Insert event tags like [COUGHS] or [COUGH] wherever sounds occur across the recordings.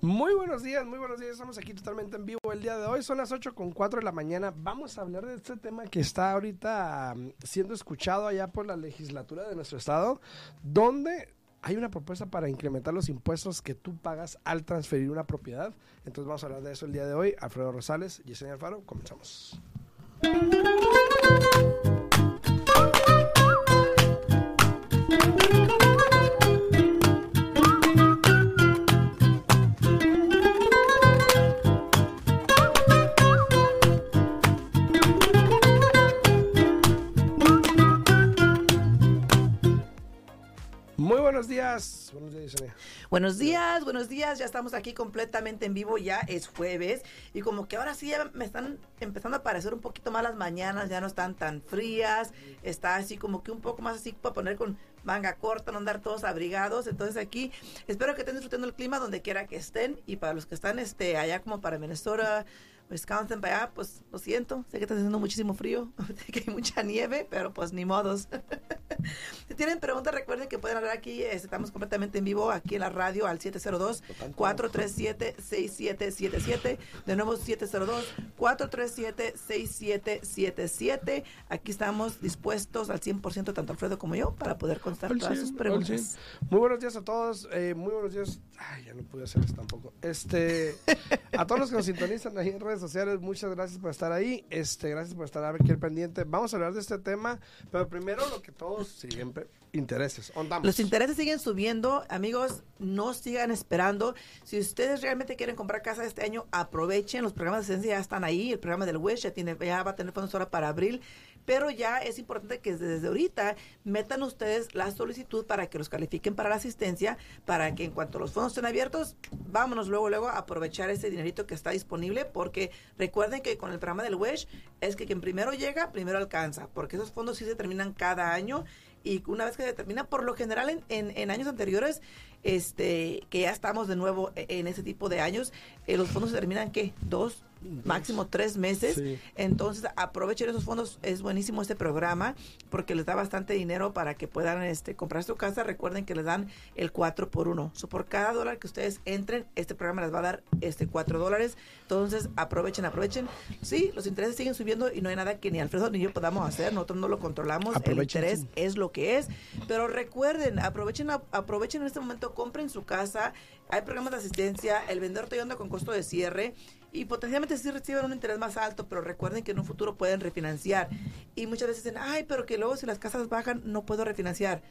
Muy buenos días, muy buenos días. Estamos aquí totalmente en vivo el día de hoy. Son las 8 con 4 de la mañana. Vamos a hablar de este tema que está ahorita um, siendo escuchado allá por la legislatura de nuestro estado, donde hay una propuesta para incrementar los impuestos que tú pagas al transferir una propiedad. Entonces vamos a hablar de eso el día de hoy. Alfredo Rosales, Yesenia Alfaro, comenzamos. Días. Buenos días, Yesenia. Buenos días, buenos días. Ya estamos aquí completamente en vivo. Ya es jueves. Y como que ahora sí ya me están empezando a parecer un poquito más las mañanas. Ya no están tan frías. Está así como que un poco más así para poner con manga corta, no andar todos abrigados. Entonces aquí espero que estén disfrutando el clima donde quiera que estén. Y para los que están este allá como para Minnesota, Wisconsin, para allá, pues lo siento. Sé que está haciendo muchísimo frío. [LAUGHS] Sé que hay mucha nieve, pero pues ni modos. [LAUGHS] si tienen preguntas, recuerden que pueden hablar aquí. este, Estamos completamente en vivo aquí en la radio al 702-437-6777. De nuevo, 702-437-6777. Aquí estamos dispuestos al 100%, tanto Alfredo como yo, para poder contestar todas sus preguntas. Muy buenos días a todos. eh, muy buenos días. Ay, ya no pude hacer esto tampoco. Este, a todos los que nos sintonizan ahí en redes sociales, muchas gracias por estar ahí. Este, gracias por estar aquí al pendiente. Vamos a hablar de este tema, pero primero lo que todos siempre intereses. Ondamos. Los intereses siguen subiendo, amigos, no sigan esperando. Si ustedes realmente quieren comprar casa este año, aprovechen, los programas de asistencia ya están ahí, el programa del WISH ya, tiene, ya va a tener fondos ahora para abril, pero ya es importante que desde ahorita metan ustedes la solicitud para que los califiquen para la asistencia, para que en cuanto los fondos estén abiertos, vámonos luego, luego a aprovechar ese dinerito que está disponible, porque recuerden que con el programa del WISH es que quien primero llega, primero alcanza, porque esos fondos sí se terminan cada año y una vez que se termina, por lo general en, en, en años anteriores, este, que ya estamos de nuevo e- en ese tipo de años, eh, los fondos se terminan, ¿qué? Dos, máximo tres meses. Sí. Entonces, aprovechen esos fondos. Es buenísimo este programa porque les da bastante dinero para que puedan este, comprar su casa. Recuerden que les dan el 4 por 1. So, por cada dólar que ustedes entren, este programa les va a dar este 4 dólares. Entonces, aprovechen, aprovechen. Sí, los intereses siguen subiendo y no hay nada que ni Alfredo ni yo podamos hacer. Nosotros no lo controlamos. El interés es lo que es. Pero recuerden, aprovechen, aprovechen en este momento, compren su casa. Hay programas de asistencia. El vendedor te ayuda con costo de cierre. Y potencialmente sí reciben un interés más alto, pero recuerden que en un futuro pueden refinanciar. Y muchas veces dicen, ay, pero que luego si las casas bajan, no puedo refinanciar.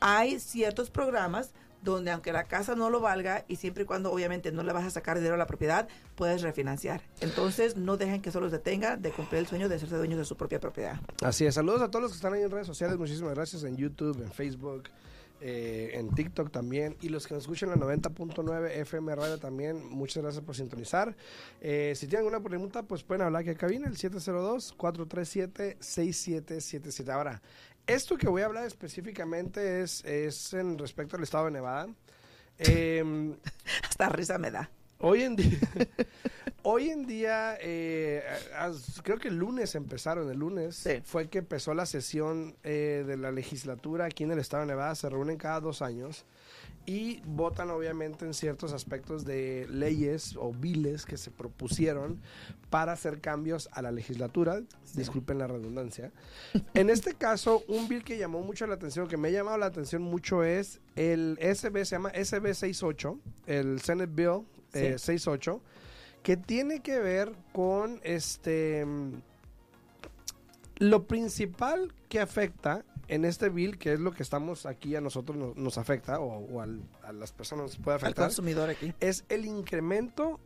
Hay ciertos programas donde aunque la casa no lo valga y siempre y cuando obviamente no le vas a sacar dinero a la propiedad, puedes refinanciar. Entonces no dejen que eso los detenga de cumplir el sueño de hacerse dueños de su propia propiedad. Así es, saludos a todos los que están ahí en redes sociales, muchísimas gracias en YouTube, en Facebook, eh, en TikTok también, y los que nos escuchan en la 90.9 FM Radio también, muchas gracias por sintonizar. Eh, si tienen alguna pregunta, pues pueden hablar aquí a cabina, el 702-437-6777. Ahora, esto que voy a hablar específicamente es, es en respecto al estado de Nevada. Em, [LAUGHS] Hasta risa me da. Hoy en día, hoy en día eh, as- creo que el lunes empezaron, el lunes Sí. fue que empezó la sesión eh, de la legislatura aquí en el estado de Nevada, se reúnen cada dos años y votan obviamente en ciertos aspectos de leyes o biles que se propusieron para hacer cambios a la legislatura, disculpen la redundancia. En este caso, un bill que llamó mucho la atención, que me ha llamado la atención mucho es el SB, se llama SB 68, el Senate Bill eh, 68, que tiene que ver con este lo principal que afecta en este bill, que es lo que estamos aquí a nosotros nos, nos afecta, o, o al- a las personas nos puede Al afectar, consumidor aquí. es el incremento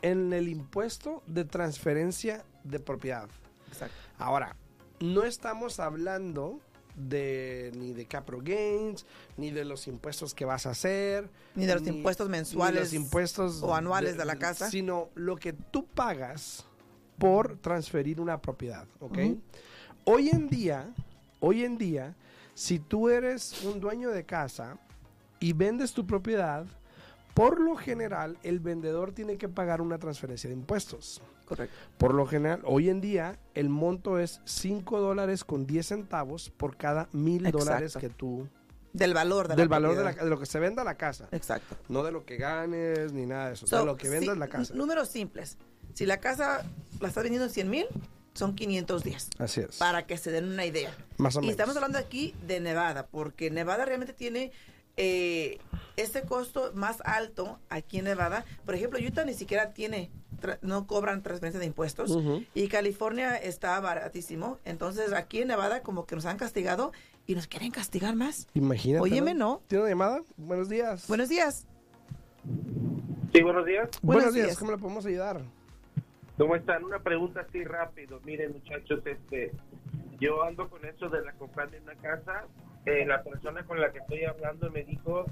en el impuesto de transferencia de propiedad. Exacto. Ahora, no estamos hablando de ni de capital gains, ni de los impuestos que vas a hacer, Ni de los impuestos ni mensuales los impuestos o anuales de la casa. sino lo que tú pagas por transferir una propiedad. Hoy en día, hoy en día, si tú eres un dueño de casa y vendes tu propiedad, por lo general el vendedor tiene que pagar una transferencia de impuestos. Correcto. Por lo general, hoy en día el monto es 5 dólares con 10 centavos por cada mil dólares que tú Del valor de del la valor de, la, propiedad. de lo que se venda la casa. Exacto. No de lo que ganes ni nada de eso. So, de lo que vendas la casa. Números simples. Si la casa la estás vendiendo en 100 mil, son 510. Así es. Para que se den una idea. Más o y menos. estamos hablando aquí de Nevada, porque Nevada realmente tiene eh, este costo más alto aquí en Nevada. Por ejemplo, Utah ni siquiera tiene, tra- no cobran transferencia de impuestos. Ujú. Y California está baratísimo. Entonces aquí en Nevada como que nos han castigado y nos quieren castigar más. Imagínate. Óyeme, ¿no? ¿Tiene una llamada? Buenos días. Buenos días. Sí, buenos días. Buenos buenos días. días. ¿Cómo le podemos ayudar? ¿Cómo están? Una pregunta así rápido. Miren, muchachos, este, yo ando con eso de la compra de una casa. Eh, la persona con la que estoy hablando me dijo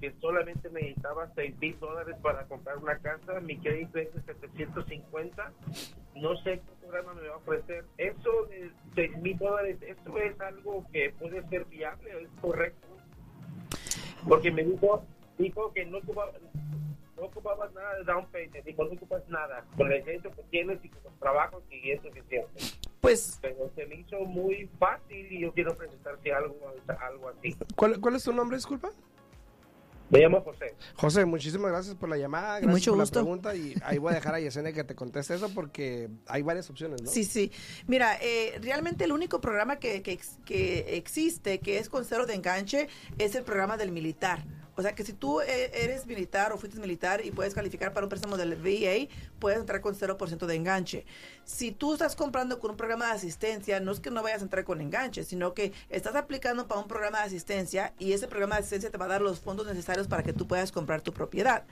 que solamente necesitaba 6 mil dólares para comprar una casa. Mi crédito es de 750. No sé qué programa me va a ofrecer. Eso de 6 mil dólares, ¿eso es algo que puede ser viable? ¿Es correcto? Porque me dijo, dijo que no ocupaba, no ocupabas nada de down payment, dijo, no ocupas nada. Con el crédito que tienes y con los trabajos y es suficiente. Pues Pero se me hizo muy fácil y yo quiero presentarte algo, algo así. ¿Cuál, cuál es tu nombre, disculpa? Me llamo José. José, muchísimas gracias por la llamada, gracias Mucho por gusto. la pregunta y ahí voy a dejar a Yesenia que te conteste eso porque hay varias opciones, ¿no? Sí, sí. Mira, eh, realmente el único programa que, que, ex- que existe que es con cero de enganche es el programa del militar. O sea que si tú eh, eres militar o fuiste militar y puedes calificar para un préstamo del VA, puedes entrar con 0% de enganche. Si tú estás comprando con un programa de asistencia, no es que no vayas a entrar con enganche, sino que estás aplicando para un programa de asistencia y ese programa de asistencia te va a dar los fondos necesarios para que tú puedas comprar tu propiedad.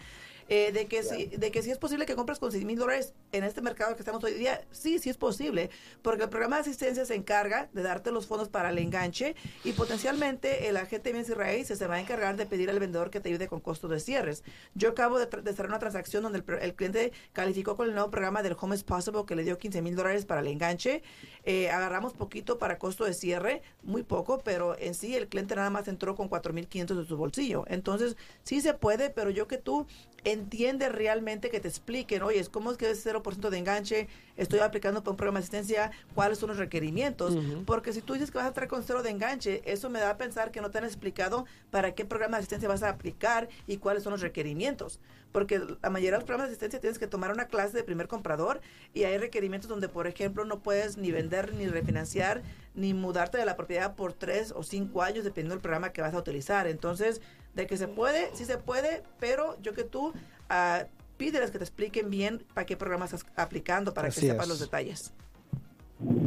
Eh, de, que si, de que si es posible que compres con 6 mil dólares en este mercado que estamos hoy día, sí, sí es posible, porque el programa de asistencia se encarga de darte los fondos para el enganche y potencialmente el agente de bienes y raíces se va a encargar de pedir al vendedor que te ayude con costos de cierres. Yo acabo de, de cerrar una transacción donde el, el cliente calificó con el nuevo programa del Home is Possible que le dio 15 mil dólares para el enganche. Eh, agarramos poquito para costo de cierre, muy poco, pero en sí el cliente nada más entró con 4.500 de su bolsillo. Entonces, sí se puede, pero yo que tú entiendes realmente que te expliquen, oye, ¿cómo es que es 0% de enganche? Estoy aplicando para un programa de asistencia, ¿cuáles son los requerimientos? Porque si tú dices que vas a entrar con cero de enganche, eso me da a pensar que no te han explicado para qué programa de asistencia vas a aplicar y cuáles son los requerimientos. Porque la mayoría de los programas de asistencia tienes que tomar una clase de primer comprador y hay requerimientos donde, por ejemplo, no puedes ni vender, ni refinanciar, ni mudarte de la propiedad por tres o cinco años, dependiendo del programa que vas a utilizar. Entonces, de que se puede, sí se puede, pero yo que tú ah, pídeles que te expliquen bien para qué programa estás aplicando, para Así que sepas los detalles.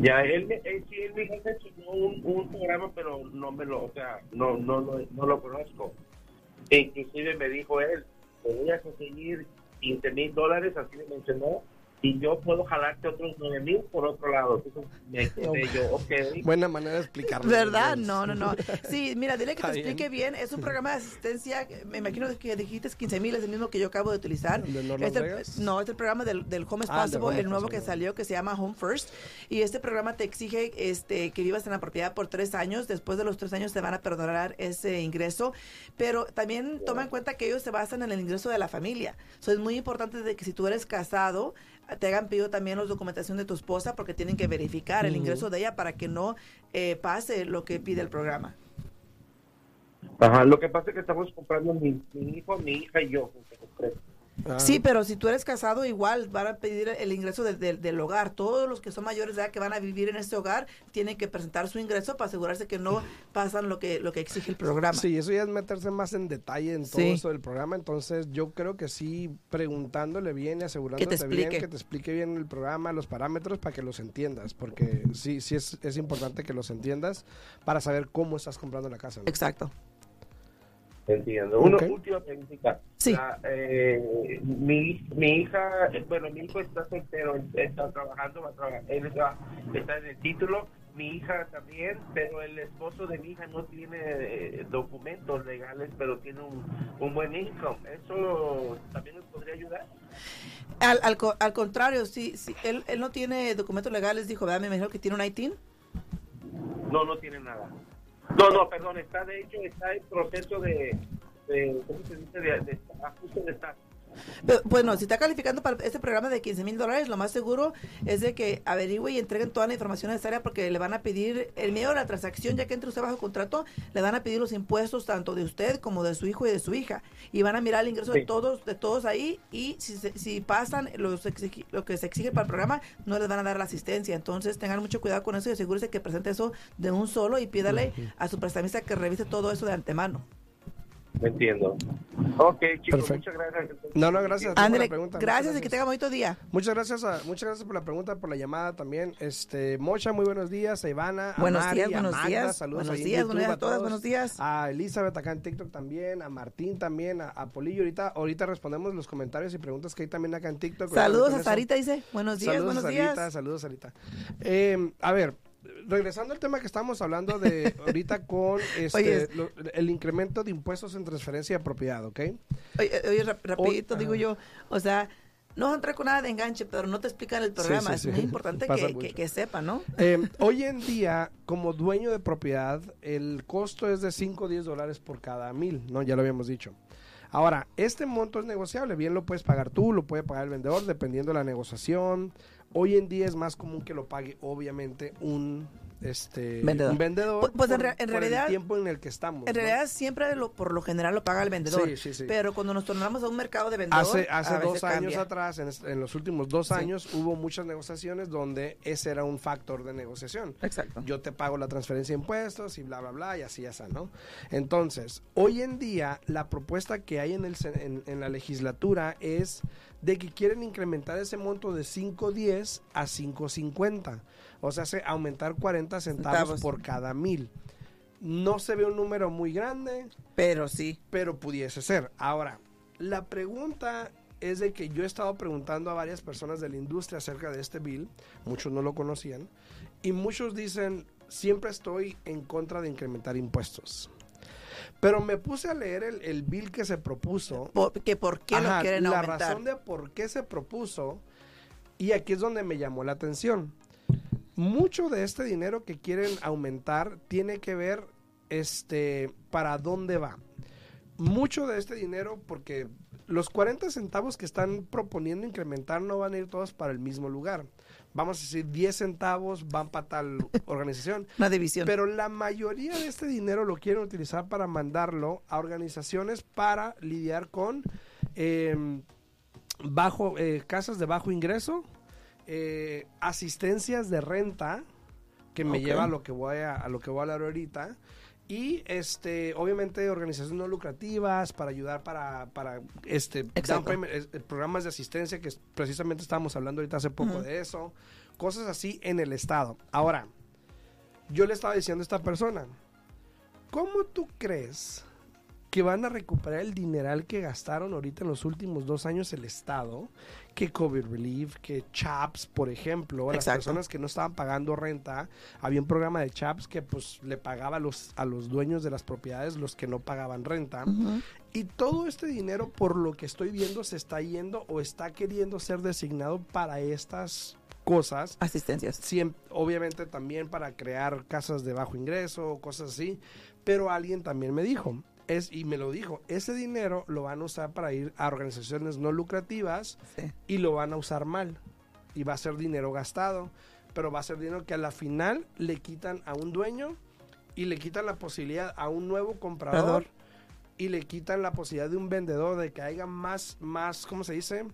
Ya, él, me- él, sí, él me mencionó un, un programa, pero no me lo, o sea, no, no, no, no lo conozco. E inclusive me dijo él, te voy a conseguir 15 mil dólares, así me mencionó, y yo puedo jalarte otros 9 mil por otro lado. Entonces me [LAUGHS] quedé yo, ok. Buena manera de explicarlo. ¿Verdad? No, no, no. [LAUGHS] Sí, mira, dile que te explique bien. Es un programa de asistencia, me imagino que dijiste 15 mil, es el mismo que yo acabo de utilizar. ¿El de North Es el- Vegas? no, es el programa del, del Home is Ah, Possible, Home el nuevo que salió que se llama Home First. Y este programa te exige este, que vivas en la propiedad por tres años. Después de los tres años te van a perdonar ese ingreso. Pero también toma en cuenta que ellos se basan en el ingreso de la familia. So, es muy importante de que si tú eres casado, te hagan pedido también la documentación de tu esposa porque tienen que verificar el ingreso de ella para que no eh, pase lo que pide el programa. Ajá, lo que pasa es que estamos comprando mi, mi hijo, mi hija y yo. Ah, Sí, pero si tú eres casado, igual van a pedir el ingreso del- del- del hogar. Todos los que son mayores de edad que van a vivir en este hogar tienen que presentar su ingreso para asegurarse que no pasan lo que, lo que exige el programa. Sí, eso ya es meterse más en detalle en todo Sí. esto del programa. Entonces, yo creo que sí, preguntándole bien y asegurándote bien que te explique bien el programa, los parámetros para que los entiendas. Porque sí, sí es, es importante que los entiendas para saber cómo estás comprando la casa. ¿no? Exacto. Entiendo. Una Ok. última preguntita. Sí. La, eh, mi, mi hija, eh, bueno, mi hijo está soltero, está trabajando, va a trabajar, él está, está en el título. Mi hija también, pero el esposo de mi hija no tiene eh, documentos legales, pero tiene un, un buen income. ¿Eso también nos podría ayudar? Al, al, al contrario, sí, sí, él, él no tiene documentos legales, dijo, ¿verdad? Me imagino que tiene un ITIN. No, no tiene nada. No, no, perdón, está de hecho, está en proceso de, de ¿cómo se dice? De, de ajuste de estatus. Pero, bueno, si está calificando para este programa de 15 mil dólares, lo más seguro es de que averigüe y entreguen toda la información necesaria porque le van a pedir, el medio de la transacción, ya que entre usted bajo contrato, le van a pedir los impuestos tanto de usted como de su hijo y de su hija. Y van a mirar el ingreso de todos de todos ahí y si, si pasan los exigi- lo que se exige para el programa, no les van a dar la asistencia. Entonces tengan mucho cuidado con eso y asegúrese que presente eso de un solo y pídale a su prestamista que revise todo eso de antemano. Me entiendo. Ok, chicos, Perfecto. muchas gracias. No, no, gracias. a pregunta. gracias Muchas y que tenga bonito día. Muchas gracias, a- muchas gracias por la pregunta, por la llamada también. Este, Mocha, muy buenos días. A Ivana, a Buenos Mari, días, a buenos Magda, días. saludos Buenos días, YouTube buenos días a todas, todos. buenos días. A Elizabeth acá en TikTok también, a Martín también, a, a Polillo. Ahorita, ahorita respondemos los comentarios y preguntas que hay también acá en TikTok. Saludos a. Sarita, dice. Buenos días, saludos, buenos Sarita, días. Saludos, Sarita. Eh, a ver, regresando al tema que estamos hablando de [LAUGHS] ahorita con este, Oye. lo- el incremento de impuestos en transferencia de propiedad, ¿ok? Oye, oye, rap- rapidito digo yo, o sea, no vas a con nada de enganche, pero no te explican el programa. sí, sí. Es muy importante que, que, que sepan, ¿no? Eh, hoy en día, como dueño de propiedad, el costo es de 5 o 10 dólares por cada mil, ¿no? Ya lo habíamos dicho. Ahora, este monto es negociable, bien lo puedes pagar tú, lo puede pagar el vendedor, dependiendo de la negociación. Hoy en día es más común que lo pague, obviamente, un, este, Vendedor. un vendedor. Pues- pues en por- rea- en por realidad- el tiempo en el que estamos. En ¿no? realidad siempre lo, por lo general lo paga el vendedor. Sí, sí, sí. Pero cuando nos tornamos a un mercado de vendedor, Hace, hace a dos años cambia. atrás, en, en los últimos dos años, hubo muchas negociaciones donde ese era un factor de negociación. Exacto. yo te pago la transferencia de impuestos y bla, bla, bla, y así, así, ¿no? Entonces, hoy en día, la propuesta que hay en, el, en, en la legislatura es de que quieren incrementar ese monto de 5.10 a 5.50. O sea, se aumentar 40 centavos, Centavos. por cada mil. No se ve un número muy grande, Pero sí. pero pudiese ser. Ahora, la pregunta es de que yo he estado preguntando a varias personas de la industria acerca de este bill, muchos no lo conocían, y muchos dicen, siempre estoy en contra de incrementar impuestos. Pero me puse a leer el, el bill que se propuso. Por, que ¿Por qué Ajá, lo quieren la aumentar? razón de por qué se propuso, y aquí es donde me llamó la atención. Mucho de este dinero que quieren aumentar tiene que ver este para dónde va. Mucho de este dinero porque los 40 centavos que están proponiendo incrementar no van a ir todos para el mismo lugar. Vamos a decir 10 centavos van para tal [LAUGHS] organización. Una división. Pero la mayoría de este dinero lo quieren utilizar para mandarlo a organizaciones para lidiar con eh, bajo eh, casas de bajo ingreso, eh, asistencias de renta, que me lleva a lo que voy a, a lo que voy a hablar ahorita. Y este, obviamente organizaciones no lucrativas para ayudar para, para este payment, eh, programas de asistencia que precisamente estábamos hablando ahorita hace poco de eso, cosas así en el estado. Ahora, yo le estaba diciendo a esta persona, ¿cómo tú crees que van a recuperar el dineral que gastaron ahorita en los últimos dos años el Estado? Que COVID Relief, que CHAPS, por ejemplo, las Exacto. personas que no estaban pagando renta, había un programa de CHAPS que pues le pagaba a los, a los dueños de las propiedades los que no pagaban renta. Y todo este dinero, por lo que estoy viendo, se está yendo o está queriendo ser designado para estas cosas Asistencias. Obviamente también para crear casas de bajo ingreso o cosas así, pero alguien también me dijo, es, y me lo dijo, ese dinero lo van a usar para ir a organizaciones no lucrativas Sí. y lo van a usar mal, y va a ser dinero gastado, pero va a ser dinero que a la final le quitan a un dueño y le quitan la posibilidad a un nuevo comprador Comprador. y le quitan la posibilidad de un vendedor de que haya más, más, ¿cómo se dice?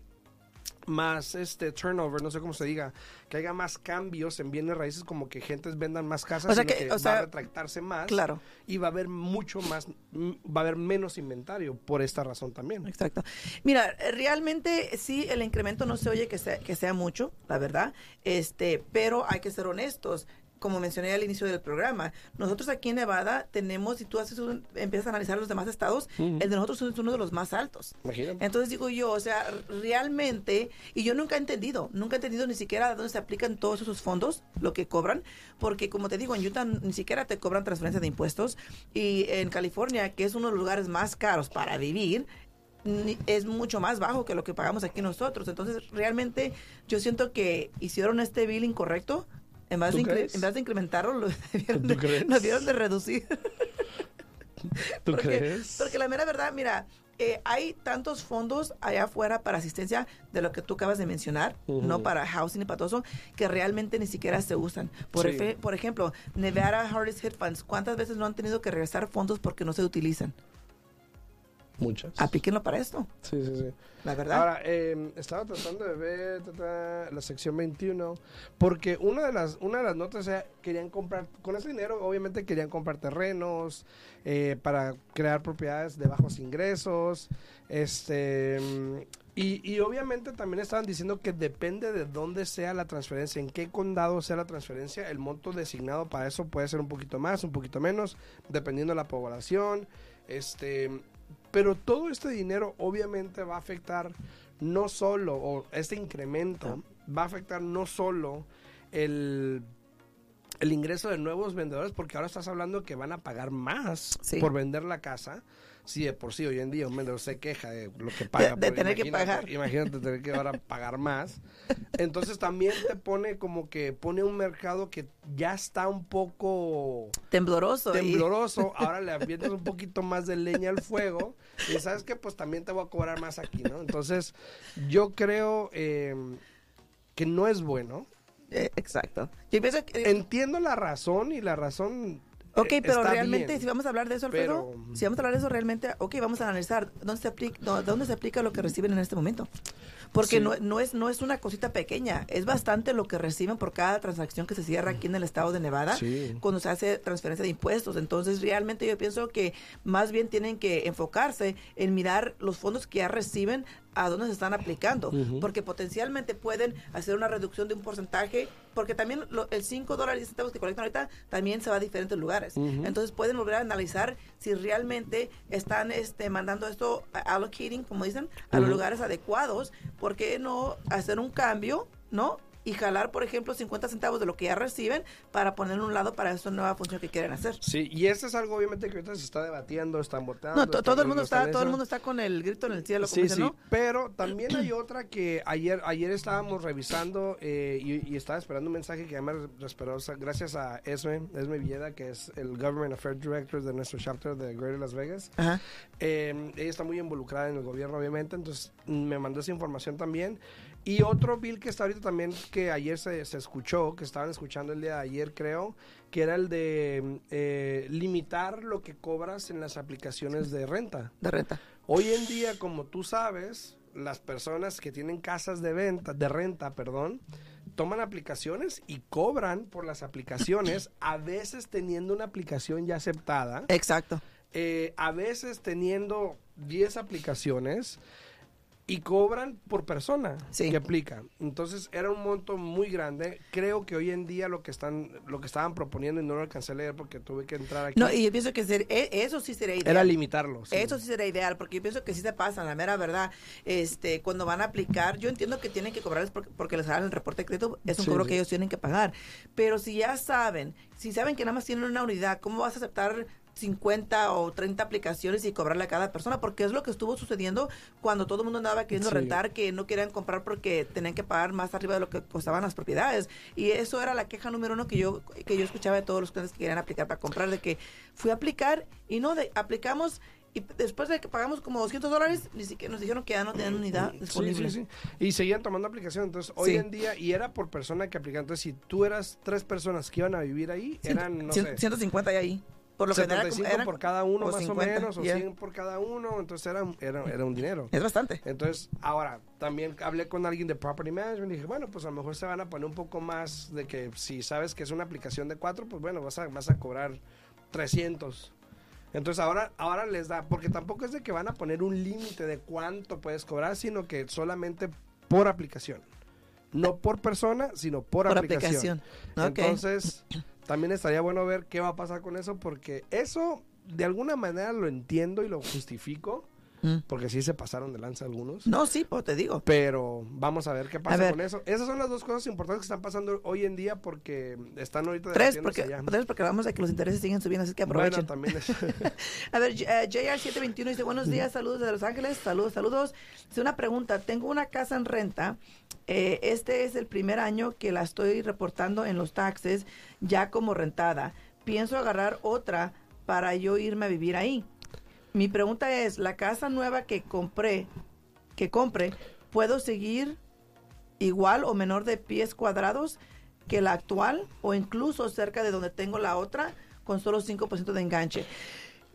Más este turnover, no sé cómo se diga, que haya más cambios en bienes raíces, como que gentes vendan más casas, O sea que- que, o va sea, a retractarse más Claro. y va a haber mucho más, va a haber menos inventario por esta razón también. Exacto. Mira, realmente sí, el incremento no se oye que sea, que sea mucho, la verdad, este, pero hay que ser honestos. Como mencioné al inicio del programa, nosotros aquí en Nevada tenemos, si tú haces un- empiezas a analizar los demás estados, el de nosotros es uno de los más altos. Imagínate. Entonces digo yo, o sea, realmente, y yo nunca he entendido, nunca he entendido ni siquiera de dónde se aplican todos esos fondos, lo que cobran, porque como te digo, en Utah ni siquiera te cobran transferencia de impuestos, y en California, que es uno de los lugares más caros para vivir, es mucho más bajo que lo que pagamos aquí nosotros. Entonces, realmente, yo siento que hicieron este bill incorrecto. En vez, ¿Tú de, en vez de incrementarlo, lo [LAUGHS] debieron ¿Tú de, crees? lo debieron de reducir. ¿Tú porque, crees? Porque la mera verdad, mira, eh, hay tantos fondos allá afuera para asistencia de lo que tú acabas de mencionar, no para housing y para todo eso, que realmente ni siquiera se usan. Por, Sí. efe- por ejemplo, Nevada Hardest Hit Funds, ¿cuántas veces no han tenido que regresar fondos porque no se utilizan? Muchas. Aplíquenlo para esto, Sí, sí, sí. la verdad. Ahora, eh, estaba tratando de ver la sección 21, porque una de las, una de las notas, sea, querían comprar, con ese dinero obviamente querían comprar terrenos eh, para crear propiedades de bajos ingresos, este, y, y obviamente también estaban diciendo que depende de dónde sea la transferencia, en qué condado sea la transferencia, el monto designado para eso puede ser un poquito más, un poquito menos, dependiendo de la población, este, pero todo este dinero obviamente va a afectar no solo, o este incremento va a afectar no solo el, el ingreso de nuevos vendedores, porque ahora estás hablando que van a pagar más Sí. por vender la casa. Si de por sí hoy en día un vendedor se queja de lo que paga. de por- tener que pagar. Imagínate tener que ahora pagar más. Entonces también te pone como que pone un mercado que ya está un poco Tembloroso. y- tembloroso, [LAUGHS] ahora le avientas un poquito más de leña al fuego y sabes que pues también te voy a cobrar más aquí, ¿no? Entonces yo creo eh, que no es bueno. Eh, exacto. Yo pienso que... Entiendo la razón y la razón... Ok, eh, pero está realmente, bien. si vamos a hablar de eso, Alfredo, Pero- si vamos a hablar de eso realmente, ok, vamos a analizar dónde se aplica, dó- dónde se aplica lo que reciben en este momento. Porque Sí. no, no, es, no es una cosita pequeña, es bastante lo que reciben por cada transacción que se cierra aquí en el estado de Nevada Sí. cuando se hace transferencia de impuestos. Entonces, realmente yo pienso que más bien tienen que enfocarse en mirar los fondos que ya reciben a dónde se están aplicando, porque potencialmente pueden hacer una reducción de un porcentaje, porque también lo- el 5 dólares y 10 centavos que colectan ahorita también se va a diferentes lugares. Entonces pueden volver a analizar si realmente están este, mandando esto, a- allocating, como dicen, a los lugares adecuados, ¿por qué no hacer un cambio, no? Y jalar, por ejemplo, 50 centavos de lo que ya reciben para ponerlo a un lado para esa nueva función que quieren hacer. Sí, y esto es algo obviamente que ahorita se está debatiendo, están votando. No, están todo el mundo está, todo el mundo está con el grito en el cielo, como Sí, dicen, sí, ¿no? pero también hay otra que ayer ayer estábamos revisando eh, y, y estaba esperando un mensaje que ya me esperó, o sea, gracias a Esme, Esme Villeda, que es el Government Affairs Director de nuestro chapter de Greater Las Vegas. Ajá. Eh, ella está muy involucrada en el gobierno, obviamente, entonces me mandó esa información también. Y otro bill que está ahorita también, que ayer se, se escuchó, que estaban escuchando el día de ayer, creo, que era el de eh, limitar lo que cobras en las aplicaciones de renta. De renta. Hoy en día, como tú sabes, las personas que tienen casas de venta, de renta, perdón, toman aplicaciones y cobran por las aplicaciones, [COUGHS] a veces teniendo una aplicación ya aceptada, Exacto. eh, a veces teniendo 10 aplicaciones y cobran por persona Sí. que aplica. Entonces era un monto muy grande. Creo que hoy en día lo que están, lo que estaban proponiendo y no lo alcancé a leer porque tuve que entrar aquí. No, y yo pienso que ser- e- eso sí sería ideal. era limitarlo. sí. Eso sí sería ideal, porque yo pienso que sí se pasan, la mera verdad. Este, cuando van a aplicar, yo entiendo que tienen que cobrarles porque, porque les hagan el reporte de crédito, es un Sí, cobro que ellos tienen que pagar. Pero si ya saben, si saben que nada más tienen una unidad, ¿cómo vas a aceptar 50 o 30 aplicaciones y cobrarle a cada persona? Porque es lo que estuvo sucediendo cuando todo el mundo andaba queriendo Sí. rentar, que no querían comprar porque tenían que pagar más arriba de lo que costaban las propiedades. Y eso era la queja número uno que yo, que yo escuchaba de todos los clientes que querían aplicar para comprar, de que fui a aplicar y no, de, aplicamos y después de que pagamos como 200 dólares, ni siquiera nos dijeron que ya no tenían unidad Sí, disponible. sí, sí. Y seguían tomando aplicación. Entonces, hoy Sí. en día, y era por persona que aplicaba. Entonces, si tú eras tres personas que iban a vivir ahí, eran, no Cien- sé, 150 y ahí. Por lo general, 75 como eran- por cada uno, más 50, o menos, o yeah. 100 por cada uno. Entonces, era, era, era un dinero. Es bastante. Entonces, ahora, también hablé con alguien de Property Management y dije, bueno, pues a lo mejor se van a poner un poco más de que si sabes que es una aplicación de cuatro, pues bueno, vas a, vas a cobrar 300. Entonces ahora, ahora les da, porque tampoco es de que van a poner un límite de cuánto puedes cobrar, sino que solamente por aplicación. No por persona, sino por, Por aplicación. Entonces, también estaría bueno ver qué va a pasar con eso, porque eso de alguna manera lo entiendo y lo justifico, Mm. porque sí se pasaron de lanza algunos. No, sí, pues te digo. Pero vamos a ver qué pasa con eso. Esas son las dos cosas importantes que están pasando hoy en día porque están ahorita Tres, porque, allá. tres, porque vamos a que los intereses siguen subiendo, así que aprovechen. Bueno, también es- [LAUGHS] A ver, eh, JR721 dice, buenos días, saludos de Los Ángeles, saludos, saludos. Dice una pregunta, tengo una casa en renta, eh, este es el primer año que la estoy reportando en los taxes ya como rentada. Pienso agarrar otra para yo irme a vivir ahí. Mi pregunta es, la casa nueva que compré, que compre, ¿puedo seguir igual o menor de pies cuadrados que la actual o incluso cerca de donde tengo la otra con solo 5% de enganche?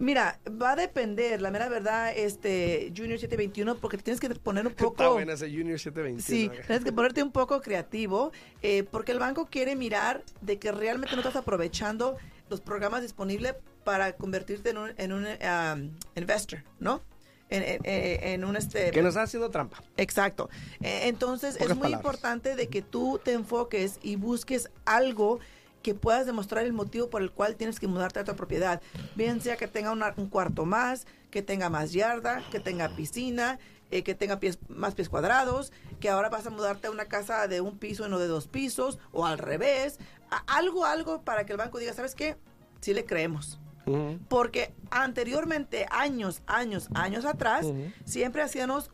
Mira, va a depender, la mera verdad, este Junior 721, porque tienes que poner un [LAUGHS] poco... Está buena ese Junior 721. Sí, tienes que ponerte un poco creativo, eh, porque el banco quiere mirar de que realmente no estás aprovechando los programas disponibles para convertirte en un, en un um, investor, ¿no? En, en- en- en un este Que nos está haciendo trampa. Exacto. Eh, Entonces Pocas es muy palabras. importante de que tú te enfoques y busques algo que puedas demostrar el motivo por el cual tienes que mudarte a otra propiedad. Bien sea que tenga una- un cuarto más, que tenga más yarda, que tenga piscina, eh, que tenga pies, más pies cuadrados, que ahora vas a mudarte a una casa de un piso y no de dos pisos, o al revés. A- algo, algo para que el banco diga, ¿sabes qué? Sí le creemos. Porque anteriormente, años, años, años atrás, siempre hacíamos,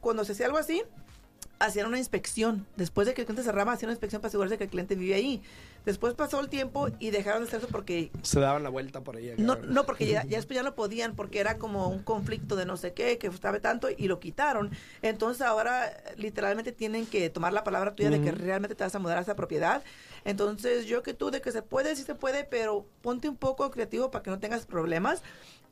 cuando se hacía algo así, hacían una inspección. Después de que el cliente cerraba, hacían una inspección para asegurarse que el cliente vivía ahí. Después pasó el tiempo y dejaron de hacer eso porque... Se daban la vuelta por ahí. No, no porque ya, ya [LAUGHS] después ya no podían, porque era como un conflicto de no sé qué, que estaba tanto y lo quitaron. Entonces ahora literalmente tienen que tomar la palabra tuya de que realmente te vas a mudar a esa propiedad. Entonces yo que tú, de que se puede, sí se puede, pero ponte un poco creativo para que no tengas problemas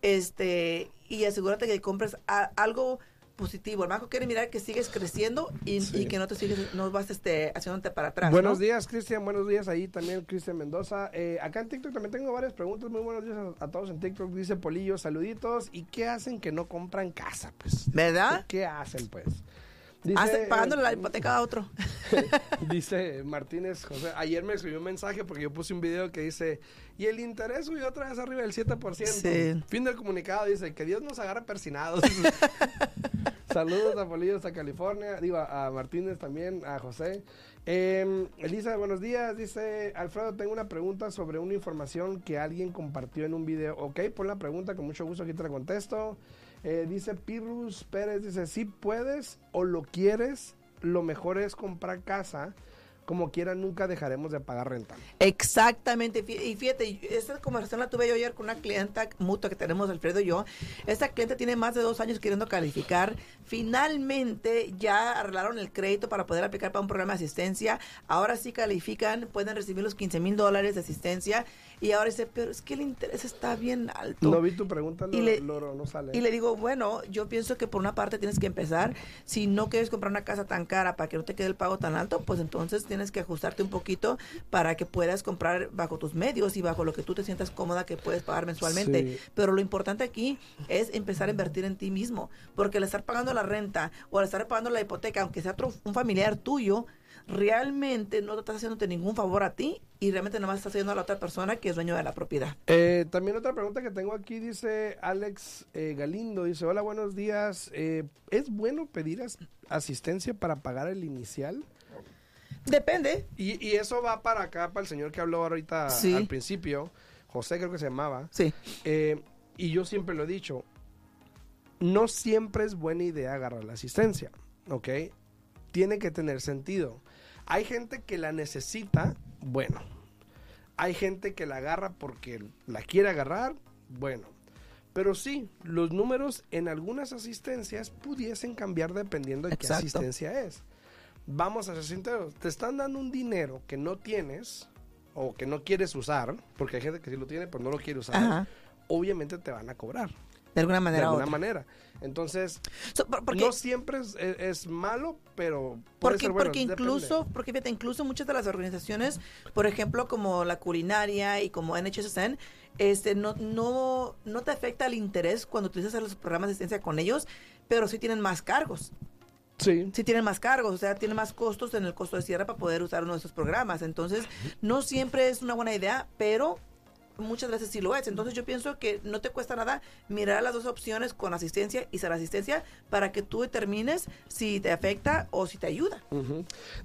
este y asegúrate que compres a- algo positivo. El banco quiere mirar que sigues creciendo y, Sí. y que no te sigues, no vas este, haciéndote para atrás. Buenos ¿no? días, Cristian. Buenos días ahí también, Cristian Mendoza. Eh, acá en TikTok también tengo varias preguntas. Muy buenos días a, a todos en TikTok. Dice Polillo, saluditos. ¿Y qué hacen que no compran casa? Pues, ¿Verdad? ¿qué hacen, pues? Dice, Hace- pagándole la hipoteca a otro. [LAUGHS] [LAUGHS] Dice Martínez José, ayer me escribió un mensaje porque yo puse un video que dice, y el interés subió otra vez arriba del 7%. Sí. Fin del comunicado, dice, que Dios nos agarre persinados. [LAUGHS] Saludos a Polillos a California, digo a, a Martínez también, a José. Eh, Elisa, buenos días, dice Alfredo, tengo una pregunta sobre una información que alguien compartió en un video. Ok, pon la pregunta, con mucho gusto aquí te la contesto. Eh, dice Pirrus Pérez, dice, si puedes o lo quieres, lo mejor es comprar casa. Como quiera, nunca dejaremos de pagar renta. Exactamente. Y fíjate, esta conversación la tuve yo ayer con una clienta mutua que tenemos, Alfredo y yo. Esta cliente tiene más de dos años queriendo calificar. Finalmente ya arreglaron el crédito para poder aplicar para un programa de asistencia. Ahora sí califican, pueden recibir los 15 mil dólares de asistencia. Y ahora dice, pero es que el interés está bien alto. No vi tu pregunta, Y le- Loro, no sale. Y le digo, bueno, yo pienso que por una parte tienes que empezar. Si no quieres comprar una casa tan cara para que no te quede el pago tan alto, pues entonces tienes que ajustarte un poquito para que puedas comprar bajo tus medios y bajo lo que tú te sientas cómoda que puedes pagar mensualmente. Sí. Pero lo importante aquí es empezar a invertir en ti mismo, porque al estar pagando la renta o al estar pagando la hipoteca, aunque sea otro, un familiar tuyo, realmente no te estás haciéndote ningún favor a ti y realmente nomás estás haciendo a la otra persona que es dueño de la propiedad. Eh, también otra pregunta que tengo aquí dice Alex eh, Galindo, dice, hola, buenos días. Eh, ¿Es bueno pedir as- asistencia para pagar el inicial? Depende. Y, y eso va para acá, para el señor que habló ahorita Sí. al principio, José creo que se llamaba. Sí. Eh, y yo siempre lo he dicho, no siempre es buena idea agarrar la asistencia, ¿ok? Tiene que tener sentido. Hay gente que la necesita, bueno. Hay gente que la agarra porque la quiere agarrar, bueno. Pero sí, los números en algunas asistencias pudiesen cambiar dependiendo de qué asistencia es. Vamos a ser sinceros, te están dando un dinero que no tienes o que no quieres usar, porque hay gente que sí lo tiene, pero no lo quiere usar Ajá. obviamente te van a cobrar De alguna de manera u alguna otra. manera. Entonces, So, por- porque, no siempre es, es- es malo, pero puede porque, ser bueno. porque depende. incluso, porque fíjate, incluso muchas de las organizaciones, por ejemplo, como la culinaria y como NHSN, este, no, no, no te afecta el interés cuando utilizas los programas de asistencia con ellos, pero sí tienen más cargos. Sí. Sí tienen más cargos, o sea, tienen más costos en el costo de cierre para poder usar uno de esos programas. Entonces, no siempre es una buena idea, pero muchas veces sí lo es. Entonces, yo pienso que no te cuesta nada mirar las dos opciones con asistencia y sin asistencia para que tú determines si te afecta o si te ayuda.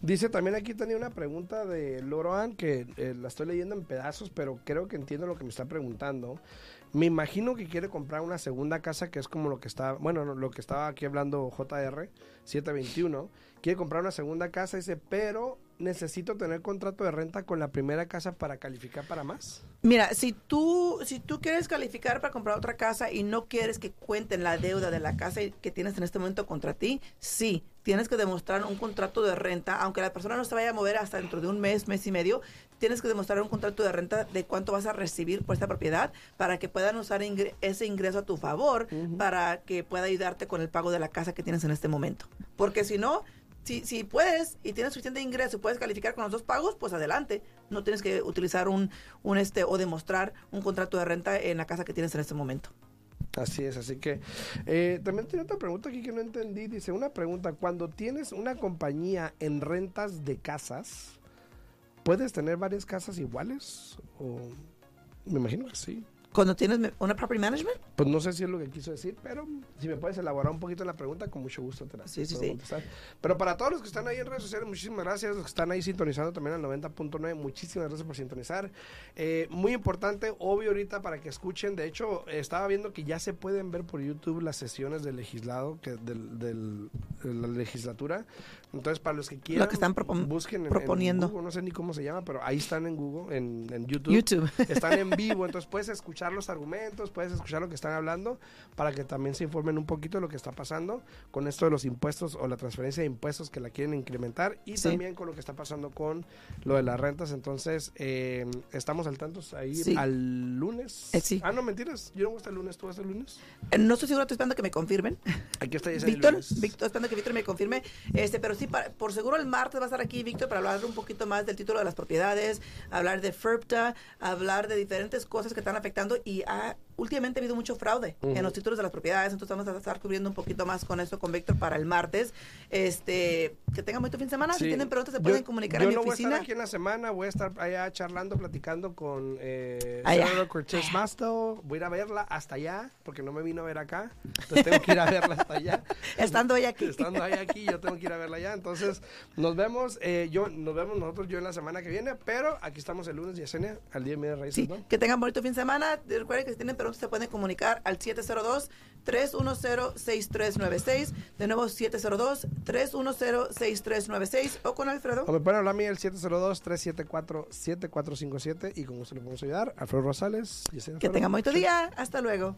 Dice también aquí tenía una pregunta de Loroan que eh, la estoy leyendo en pedazos, pero creo que entiendo lo que me está preguntando. Me imagino que quiere comprar una segunda casa que es como lo que está, bueno, no, lo que estaba aquí hablando JR 721. Quiere comprar una segunda casa, dice, pero necesito tener contrato de renta con la primera casa para calificar para más? Mira, si tú, si tú quieres calificar para comprar otra casa y no quieres que cuenten la deuda de la casa que tienes en este momento contra ti, sí, tienes que demostrar un contrato de renta, aunque la persona no se vaya a mover hasta dentro de un mes, mes y medio, tienes que demostrar un contrato de renta de cuánto vas a recibir por esta propiedad para que puedan usar ese ingreso a tu favor para que pueda ayudarte con el pago de la casa que tienes en este momento. Porque si no, si, si puedes y tienes suficiente ingreso y puedes calificar con los dos pagos, pues adelante. No tienes que utilizar un, un este o demostrar un contrato de renta en la casa que tienes en este momento. Así es, así que eh, también tiene otra pregunta aquí que no entendí. Dice, una pregunta, cuando tienes una compañía en rentas de casas, ¿puedes tener varias casas iguales? O me imagino que sí. Cuando tienes una property management. Pues no sé si es lo que quiso decir, pero si me puedes elaborar un poquito la pregunta, con mucho gusto te la sí, sí, sí. Pero para todos los que están ahí en redes sociales, muchísimas gracias. Los que están ahí sintonizando también al 90.9, muchísimas gracias por sintonizar. Eh, muy importante, obvio ahorita para que escuchen. De hecho, estaba viendo que ya se pueden ver por YouTube las sesiones del legislado, que del, del, de la legislatura. Entonces, para los que quieran, lo que están busquen proponiendo. no sé ni cómo se llama, pero ahí están en Google, en, en YouTube. YouTube. [LAUGHS] Están en [LAUGHS] vivo, entonces puedes escuchar los argumentos, puedes escuchar lo que están hablando para que también se informen un poquito de lo que está pasando con esto de los impuestos o la transferencia de impuestos que la quieren incrementar y también con lo que está pasando con lo de las rentas. Entonces, eh, estamos al tanto ahí al lunes. Eh, sí. Ah, no, mentiras. Yo no voy el lunes. ¿Tú vas el lunes? Eh, no estoy seguro, estoy esperando que me confirmen. Aquí está Víctor, Víctor, esperando que Víctor me confirme. Este, pero sí, por seguro el martes va a estar aquí Víctor para hablar un poquito más del título de las propiedades, hablar de FERPTA, hablar de diferentes cosas que están afectando y últimamente ha habido mucho fraude en los títulos de las propiedades, entonces vamos a estar cubriendo un poquito más con eso con Víctor para el martes. Este, que tengan muy fin de semana. Si tienen preguntas se pueden comunicar a mi oficina. Yo no voy a estar aquí en la semana, voy a estar allá charlando, platicando con eh, Cortés Masto. Voy a ir a verla hasta allá, porque no me vino a ver acá. Entonces tengo que ir a verla hasta allá. [LAUGHS] Estando ella aquí. Estando ella aquí, yo tengo que ir a verla allá. Entonces, nos vemos, eh, yo, nos vemos nosotros yo en la semana que viene, pero aquí estamos el lunes, Yesenia, al día de media raíces, sí, Que tengan bonito fin de semana. Recuerden que si tienen se pueden comunicar al 702-310-6396. De nuevo, 702-310-6396. O con Alfredo. O me pueden hablar a mí el 702-374-7457 y con gusto le podemos ayudar. Alfredo Rosales. Que tengan bonito día. Hasta luego.